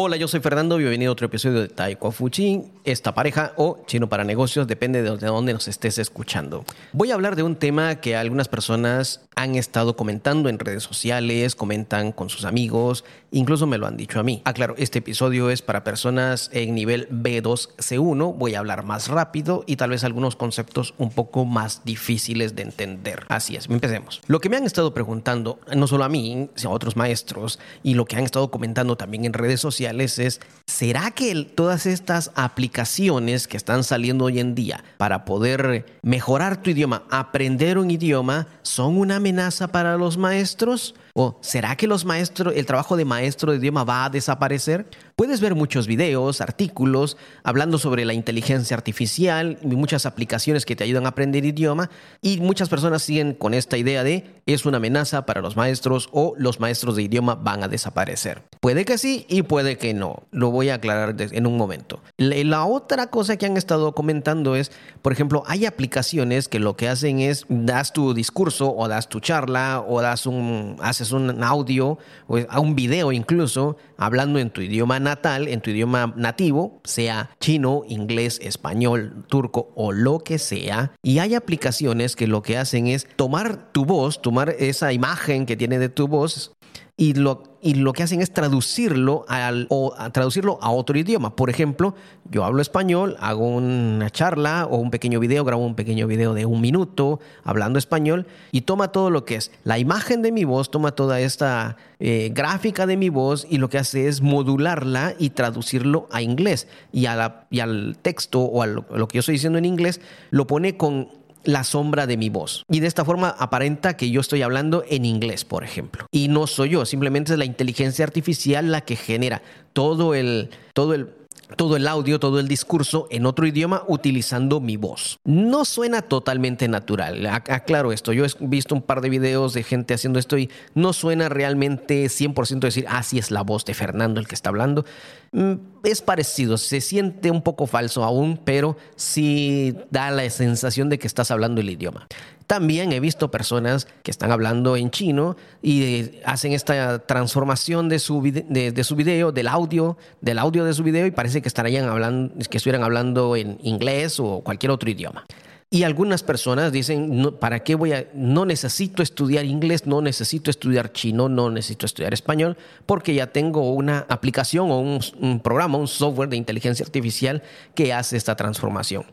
Hola, yo soy Fernando, bienvenido a otro episodio de Taiko Fuchin, esta pareja o chino para negocios, depende de dónde nos estés escuchando. Voy a hablar de un tema que algunas personas han estado comentando en redes sociales, comentan con sus amigos, incluso me lo han dicho a mí. Ah, este episodio es para personas en nivel B2C1, voy a hablar más rápido y tal vez algunos conceptos un poco más difíciles de entender. Así es, empecemos. Lo que me han estado preguntando, no solo a mí, sino a otros maestros, y lo que han estado comentando también en redes sociales, es, ¿será que todas estas aplicaciones que están saliendo hoy en día para poder mejorar tu idioma, aprender un idioma, son una amenaza para los maestros? ¿O será que los maestros, el trabajo de maestro de idioma va a desaparecer? Puedes ver muchos videos, artículos hablando sobre la inteligencia artificial y muchas aplicaciones que te ayudan a aprender idioma y muchas personas siguen con esta idea de es una amenaza para los maestros o los maestros de idioma van a desaparecer. Puede que sí y puede que no. Lo voy a aclarar en un momento. La otra cosa que han estado comentando es, por ejemplo, hay aplicaciones que lo que hacen es das tu discurso o das tu charla o das un haces un audio o un video incluso hablando en tu idioma natal, en tu idioma nativo, sea chino, inglés, español, turco o lo que sea. Y hay aplicaciones que lo que hacen es tomar tu voz, tomar esa imagen que tiene de tu voz y lo, y lo que hacen es traducirlo, al, o a traducirlo a otro idioma. Por ejemplo, yo hablo español, hago una charla o un pequeño video, grabo un pequeño video de un minuto hablando español y toma todo lo que es la imagen de mi voz, toma toda esta eh, gráfica de mi voz y lo que hace es modularla y traducirlo a inglés. Y, a y al texto o a lo que yo estoy diciendo en inglés lo pone con la sombra de mi voz. Y de esta forma aparenta que yo estoy hablando en inglés, por ejemplo. Y no soy yo, simplemente es la inteligencia artificial la que genera todo el, todo el todo el audio, todo el discurso en otro idioma utilizando mi voz. No suena totalmente natural. Aclaro esto. Yo he visto un par de videos de gente haciendo esto y no suena realmente 100% decir, ah, sí es la voz de Fernando el que está hablando. Mm, es parecido, se siente un poco falso aún, pero sí da la sensación de que estás hablando el idioma. También he visto personas que están hablando en chino y eh, hacen esta transformación de su, de, su video, del audio, del audio de su video y parece que estarían hablando, que estuvieran hablando en inglés o cualquier otro idioma. Y algunas personas dicen, ¿para qué voy a...? No necesito estudiar inglés, no necesito estudiar chino, no necesito estudiar español, porque ya tengo una aplicación o un programa, un software de inteligencia artificial que hace esta transformación.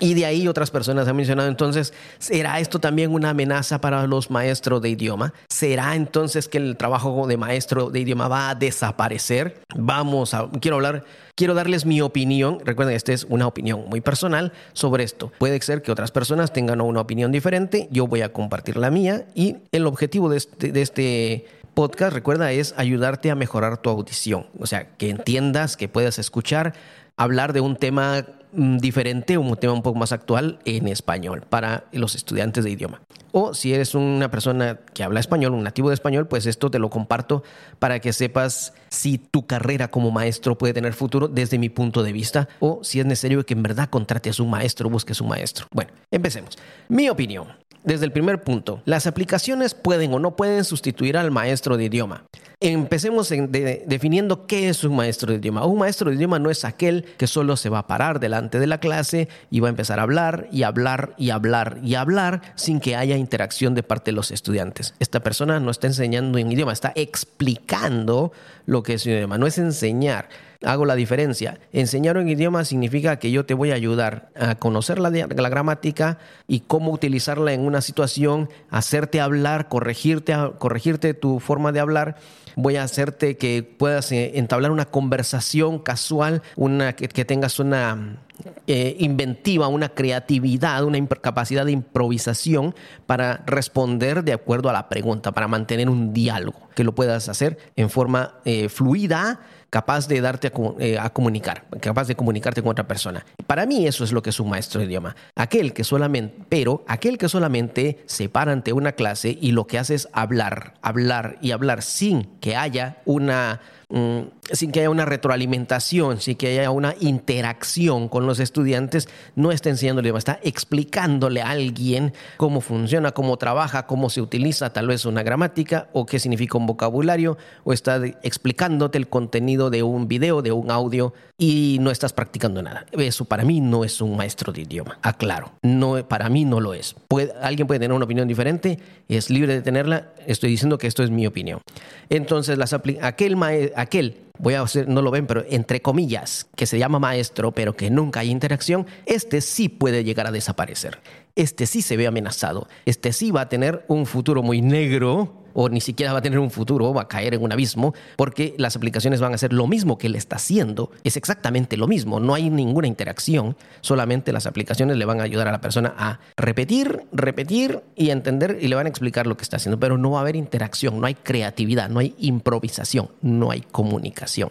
Y de ahí otras personas han mencionado entonces, ¿será esto también una amenaza para los maestros de idioma? ¿Será entonces que el trabajo de maestro de idioma va a desaparecer? Vamos a, quiero hablar, quiero darles mi opinión. Recuerden, esta es una opinión muy personal sobre esto. Puede ser que otras personas tengan una opinión diferente, yo voy a compartir la mía y el objetivo de este, de este podcast, recuerda, es ayudarte a mejorar tu audición. O sea, que entiendas, que puedas escuchar, hablar de un tema Mm, diferente, un tema un poco más actual en español para los estudiantes de idioma. O si eres una persona que habla español, un nativo de español, pues esto te lo comparto para que sepas si tu carrera como maestro puede tener futuro desde mi punto de vista o si es necesario que en verdad contrates un maestro, busques un maestro. Bueno, empecemos. Mi opinión. Desde el primer punto, las aplicaciones pueden o no pueden sustituir al maestro de idioma. Empecemos definiendo qué es un maestro de idioma. Un maestro de idioma no es aquel que solo se va a parar delante de la clase y va a empezar a hablar y hablar y hablar y hablar sin que haya interacción de parte de los estudiantes. Esta persona no está enseñando un idioma, está explicando lo que es un idioma, no es enseñar hago la diferencia. Enseñar un idioma significa que yo te voy a ayudar a conocer la, gramática y cómo utilizarla en una situación, hacerte hablar, corregirte, corregirte tu forma de hablar. Voy a hacerte que puedas eh, entablar una conversación casual, una, que, tengas una eh, inventiva, una creatividad, una capacidad de improvisación para responder de acuerdo a la pregunta, para mantener un diálogo, que lo puedas hacer en forma eh, fluida capaz de darte eh, a, comunicar, capaz de comunicarte con otra persona. Para mí eso es lo que es un maestro de idioma. Aquel que solamente, pero aquel que solamente se para ante una clase y lo que hace es hablar, hablar y hablar sin que haya una mm, sin que haya una retroalimentación, sin que haya una interacción con los estudiantes, no está enseñando el idioma, está explicándole a alguien cómo funciona, cómo trabaja, cómo se utiliza tal vez una gramática o qué significa un vocabulario, o está explicándote el contenido de un video, de un audio y no estás practicando nada. Eso para mí no es un maestro de idioma, aclaro. No, para mí no lo es. alguien puede tener una opinión diferente, es libre de tenerla. Estoy diciendo que esto es mi opinión. Entonces, las aquel, aquel voy a hacer, no lo ven, pero entre comillas, que se llama maestro, pero que nunca hay interacción, este sí puede llegar a desaparecer. Este sí se ve amenazado. Este sí va a tener un futuro muy negro o ni siquiera va a tener un futuro, va a caer en un abismo, porque las aplicaciones van a hacer lo mismo que él está haciendo, es exactamente lo mismo, no hay ninguna interacción, solamente las aplicaciones le van a ayudar a la persona a repetir, repetir y entender y le van a explicar lo que está haciendo, pero no va a haber interacción, no hay creatividad, no hay improvisación, no hay comunicación.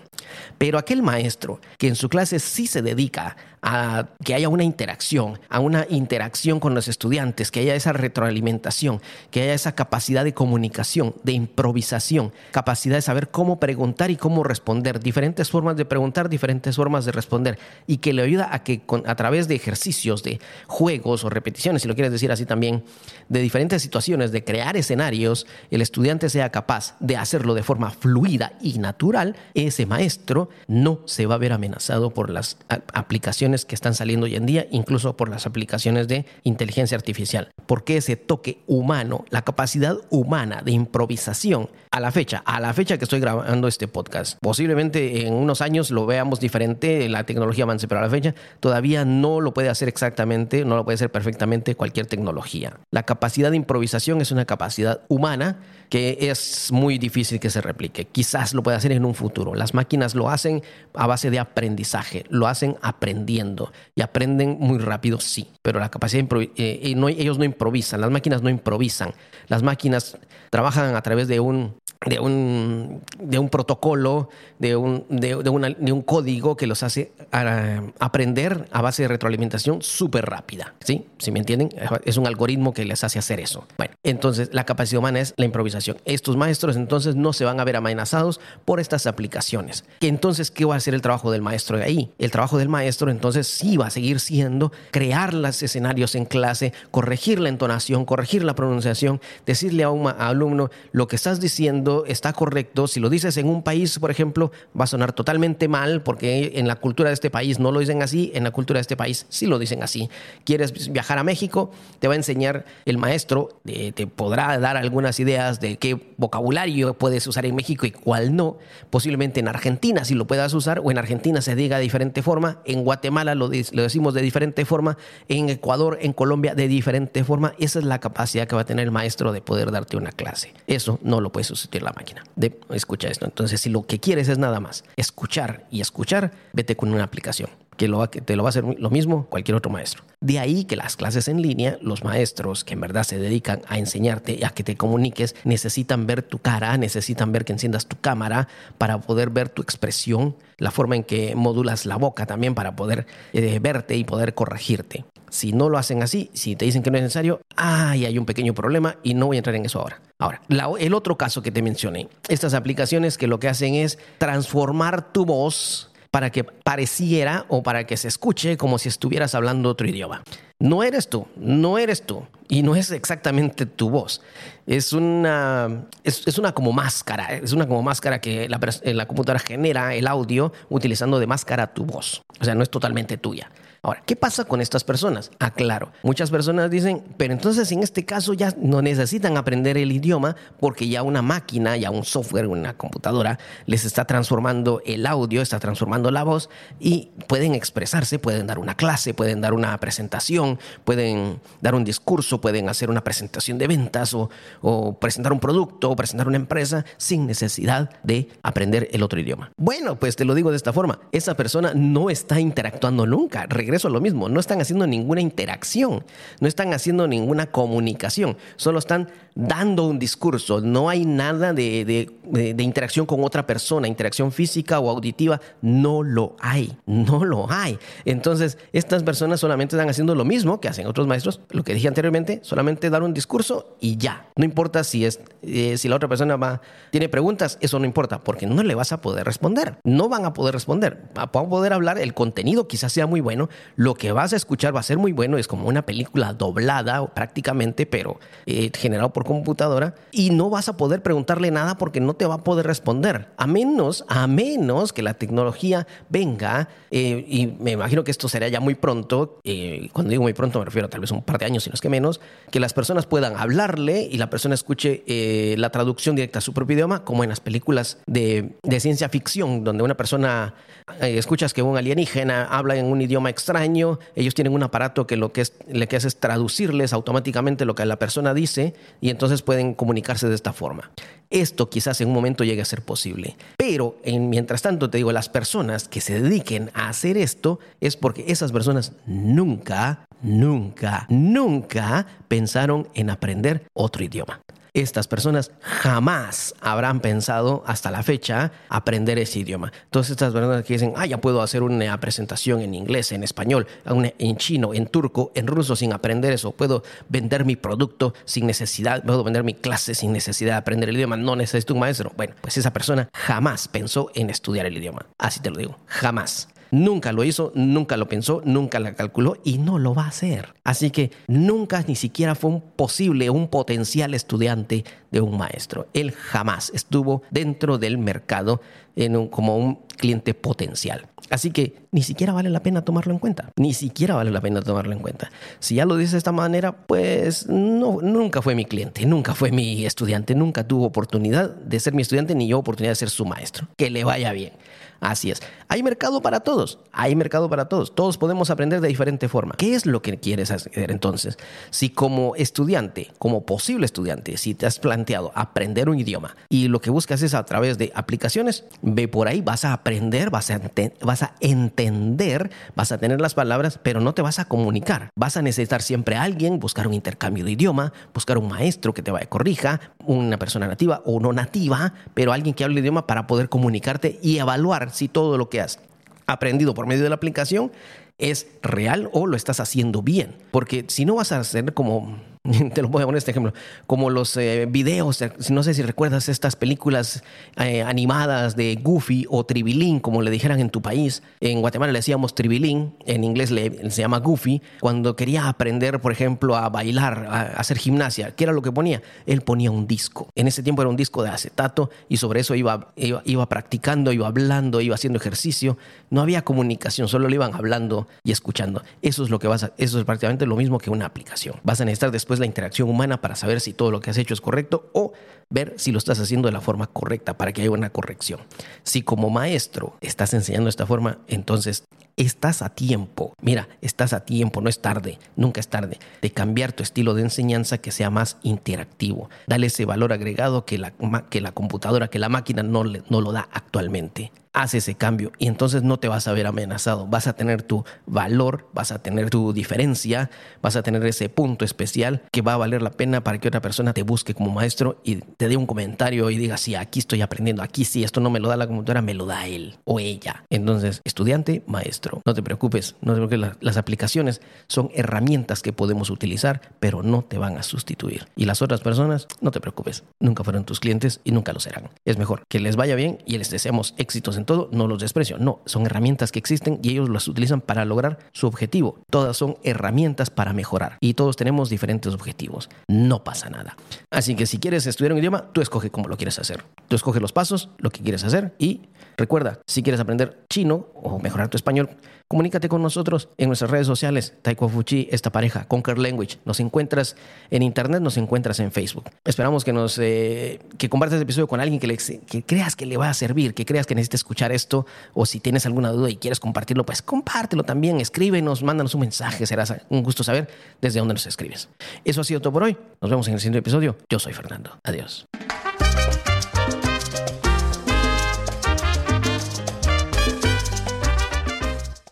Pero aquel maestro que en su clase sí se dedica a que haya una interacción, a una interacción con los estudiantes, que haya esa retroalimentación, que haya esa capacidad de comunicación, de improvisación, capacidad de saber cómo preguntar y cómo responder, diferentes formas de preguntar, diferentes formas de responder, y que le ayuda a que a través de ejercicios, de juegos o repeticiones, si lo quieres decir así también, de diferentes situaciones, de crear escenarios, el estudiante sea capaz de hacerlo de forma fluida y natural, ese maestro no se va a ver amenazado por las aplicaciones que están saliendo hoy en día, incluso por las aplicaciones de inteligencia artificial. Porque ese toque humano, la capacidad humana de improvisación, a la fecha, a la fecha que estoy grabando este podcast, posiblemente en unos años lo veamos diferente, la tecnología avance, pero a la fecha todavía no lo puede hacer exactamente, no lo puede hacer perfectamente cualquier tecnología. La capacidad de improvisación es una capacidad humana que es muy difícil que se replique. Quizás lo pueda hacer en un futuro. Las máquinas lo hacen a base de aprendizaje, lo hacen aprendiendo y aprenden muy rápido, sí, pero la capacidad de eh, ellos no improvisan, las máquinas no improvisan. Las máquinas trabajan a través de un de un, de un protocolo, de un, de, un código que los hace aprender a base de retroalimentación súper rápida. ¿Sí? ¿Sí me entienden? Es un algoritmo que les hace hacer eso. Bueno, entonces la capacidad humana es la improvisación. Estos maestros entonces no se van a ver amenazados por estas aplicaciones. Entonces, ¿qué va a ser el trabajo del maestro de ahí? El trabajo del maestro entonces sí va a seguir siendo crear los escenarios en clase, corregir la entonación, corregir la pronunciación, decirle a un alumno lo que estás diciendo está correcto. Si lo dices en un país, por ejemplo, va a sonar totalmente mal porque en la cultura de este país no lo dicen así, en la cultura de este país sí lo dicen así. Quieres viajar a México, te va a enseñar el maestro, te podrá dar algunas ideas de qué vocabulario puedes usar en México y cuál no. Posiblemente en Argentina si lo puedas usar o en Argentina se diga de diferente forma, en Guatemala lo, lo decimos de diferente forma, en Ecuador, en Colombia de diferente forma. Esa es la capacidad que va a tener el maestro de poder darte una clase. Eso no lo puedes sustituir la máquina. De, escucha esto. Entonces, si lo que quieres es nada más escuchar y escuchar, vete con una aplicación que, lo, te lo va a hacer lo mismo cualquier otro maestro. De ahí que las clases en línea, los maestros que en verdad se dedican a enseñarte y a que te comuniques, necesitan ver tu cara, necesitan ver que enciendas tu cámara para poder ver tu expresión, la forma en que modulas la boca también para poder eh, verte y poder corregirte. Si no lo hacen así, si te dicen que no es necesario, ay, hay un pequeño problema y no voy a entrar en eso ahora. Ahora, el otro caso que te mencioné, estas aplicaciones que lo que hacen es transformar tu voz para que pareciera o para que se escuche como si estuvieras hablando otro idioma. No eres tú, no eres tú. Y no es exactamente tu voz. Es una, es, una como máscara. Es una como máscara que la, la computadora genera el audio utilizando de máscara tu voz. O sea, no es totalmente tuya. Ahora, ¿qué pasa con estas personas? Ah, claro, muchas personas dicen, pero entonces en este caso ya no necesitan aprender el idioma porque ya una máquina, ya un software, una computadora les está transformando el audio, está transformando la voz y pueden expresarse, pueden dar una clase, pueden dar una presentación, pueden dar un discurso, pueden hacer una presentación de ventas o, o presentar un producto o presentar una empresa sin necesidad de aprender el otro idioma. Bueno, pues te lo digo de esta forma, esa persona no está interactuando nunca regreso a lo mismo, no están haciendo ninguna interacción, no están haciendo ninguna comunicación, solo están dando un discurso, no hay nada de, de, de, interacción con otra persona, interacción física o auditiva, no lo hay, no lo hay. Entonces, estas personas solamente están haciendo lo mismo que hacen otros maestros, lo que dije anteriormente, solamente dar un discurso y ya. No importa si, es, eh, si la otra persona va, tiene preguntas, eso no importa, porque no le vas a poder responder, no van a poder responder, van a poder hablar, el contenido quizás sea muy bueno, lo que vas a escuchar va a ser muy bueno, es como una película doblada prácticamente, pero eh, generado por computadora y no vas a poder preguntarle nada porque no te va a poder responder. A menos, a menos que la tecnología venga, eh, y me imagino que esto será ya muy pronto, eh, cuando digo muy pronto me refiero a tal vez un par de años, si no es que menos, que las personas puedan hablarle y la persona escuche eh, la traducción directa a su propio idioma, como en las películas de, ciencia ficción, donde una persona, escuchas que un alienígena habla en un idioma extraño, ellos tienen un aparato que lo que, es, lo que hace es traducirles automáticamente lo que la persona dice y entonces pueden comunicarse de esta forma. Esto quizás en un momento llegue a ser posible. Pero en, mientras tanto, te digo, las personas que se dediquen a hacer esto es porque esas personas nunca, nunca, nunca pensaron en aprender otro idioma estas personas jamás habrán pensado hasta la fecha aprender ese idioma. Entonces estas personas que dicen, ah, ya puedo hacer una presentación en inglés, en español, en chino, en turco, en ruso sin aprender eso, puedo vender mi producto sin necesidad, puedo vender mi clase sin necesidad de aprender el idioma, no necesito un maestro. Bueno, pues esa persona jamás pensó en estudiar el idioma. Así te lo digo, jamás. Nunca lo hizo, nunca lo pensó, nunca la calculó y no lo va a hacer. Así que nunca ni siquiera fue un posible, un potencial estudiante de un maestro. Él jamás estuvo dentro del mercado como un cliente potencial. Así que ni siquiera vale la pena tomarlo en cuenta. Ni siquiera vale la pena tomarlo en cuenta. Si ya lo dice de esta manera, pues nunca fue mi cliente, nunca fue mi estudiante, nunca tuvo oportunidad de ser mi estudiante ni yo oportunidad de ser su maestro. Que le vaya bien. Así es. Hay mercado para todos. Hay mercado para todos. Todos podemos aprender de diferente forma. ¿Qué es lo que quieres hacer entonces? Si como estudiante, como posible estudiante, si te has planteado aprender un idioma y lo que buscas es a través de aplicaciones, ve por ahí, vas a aprender, vas a, vas a entender, vas a tener las palabras, pero no te vas a comunicar. Vas a necesitar siempre a alguien, buscar un intercambio de idioma, buscar un maestro que te vaya corrija, una persona nativa o no nativa, pero alguien que hable el idioma para poder comunicarte y evaluar si todo lo que has aprendido por medio de la aplicación es real o lo estás haciendo bien. Porque si no vas a hacer como te lo voy a poner este ejemplo, como los eh, videos, eh, no sé si recuerdas estas películas eh, animadas de Goofy o Tribilín, como le dijeran en tu país. En Guatemala le decíamos Tribilín, en inglés le, se llama Goofy. Cuando quería aprender, por ejemplo, a bailar, a, hacer gimnasia, ¿qué era lo que ponía? Él ponía un disco. En ese tiempo era un disco de acetato y sobre eso iba, iba, iba practicando, iba hablando, iba haciendo ejercicio. No había comunicación, solo le iban hablando y escuchando. Eso es lo que vas a, eso es prácticamente lo mismo que una aplicación. Vas a necesitar después la interacción humana para saber si todo lo que has hecho es correcto o ver si lo estás haciendo de la forma correcta para que haya una corrección. Si como maestro estás enseñando de esta forma, entonces estás a tiempo, mira, estás a tiempo, no es tarde, nunca es tarde, de cambiar tu estilo de enseñanza que sea más interactivo. Dale ese valor agregado que la, que la computadora, que la máquina no, no lo da actualmente haz ese cambio y entonces no te vas a ver amenazado. Vas a tener tu valor, vas a tener tu diferencia, vas a tener ese punto especial que va a valer la pena para que otra persona te busque como maestro y te dé un comentario y diga, sí, aquí estoy aprendiendo, aquí sí, esto no me lo da la computadora, me lo da él o ella. Entonces, estudiante, maestro, no te preocupes, no te preocupes, las aplicaciones son herramientas que podemos utilizar, pero no te van a sustituir. Y las otras personas, no te preocupes, nunca fueron tus clientes y nunca lo serán. Es mejor que les vaya bien y les deseamos éxitos todo, no los desprecio. No, son herramientas que existen y ellos las utilizan para lograr su objetivo. Todas son herramientas para mejorar y todos tenemos diferentes objetivos. No pasa nada. Así que si quieres estudiar un idioma, tú escoge cómo lo quieres hacer. Tú escoge los pasos, lo que quieres hacer y recuerda, si quieres aprender chino o mejorar tu español, Comunícate con nosotros en nuestras redes sociales, Taiko Fuchi, esta pareja, Conquer Language. Nos encuentras en internet, nos encuentras en Facebook. Esperamos que nos eh, que compartas este episodio con alguien que, le, creas que le va a servir, que creas que necesita escuchar esto, o si tienes alguna duda y quieres compartirlo, pues compártelo también, escríbenos, mándanos un mensaje, será un gusto saber desde dónde nos escribes. Eso ha sido todo por hoy. Nos vemos en el siguiente episodio. Yo soy Fernando. Adiós.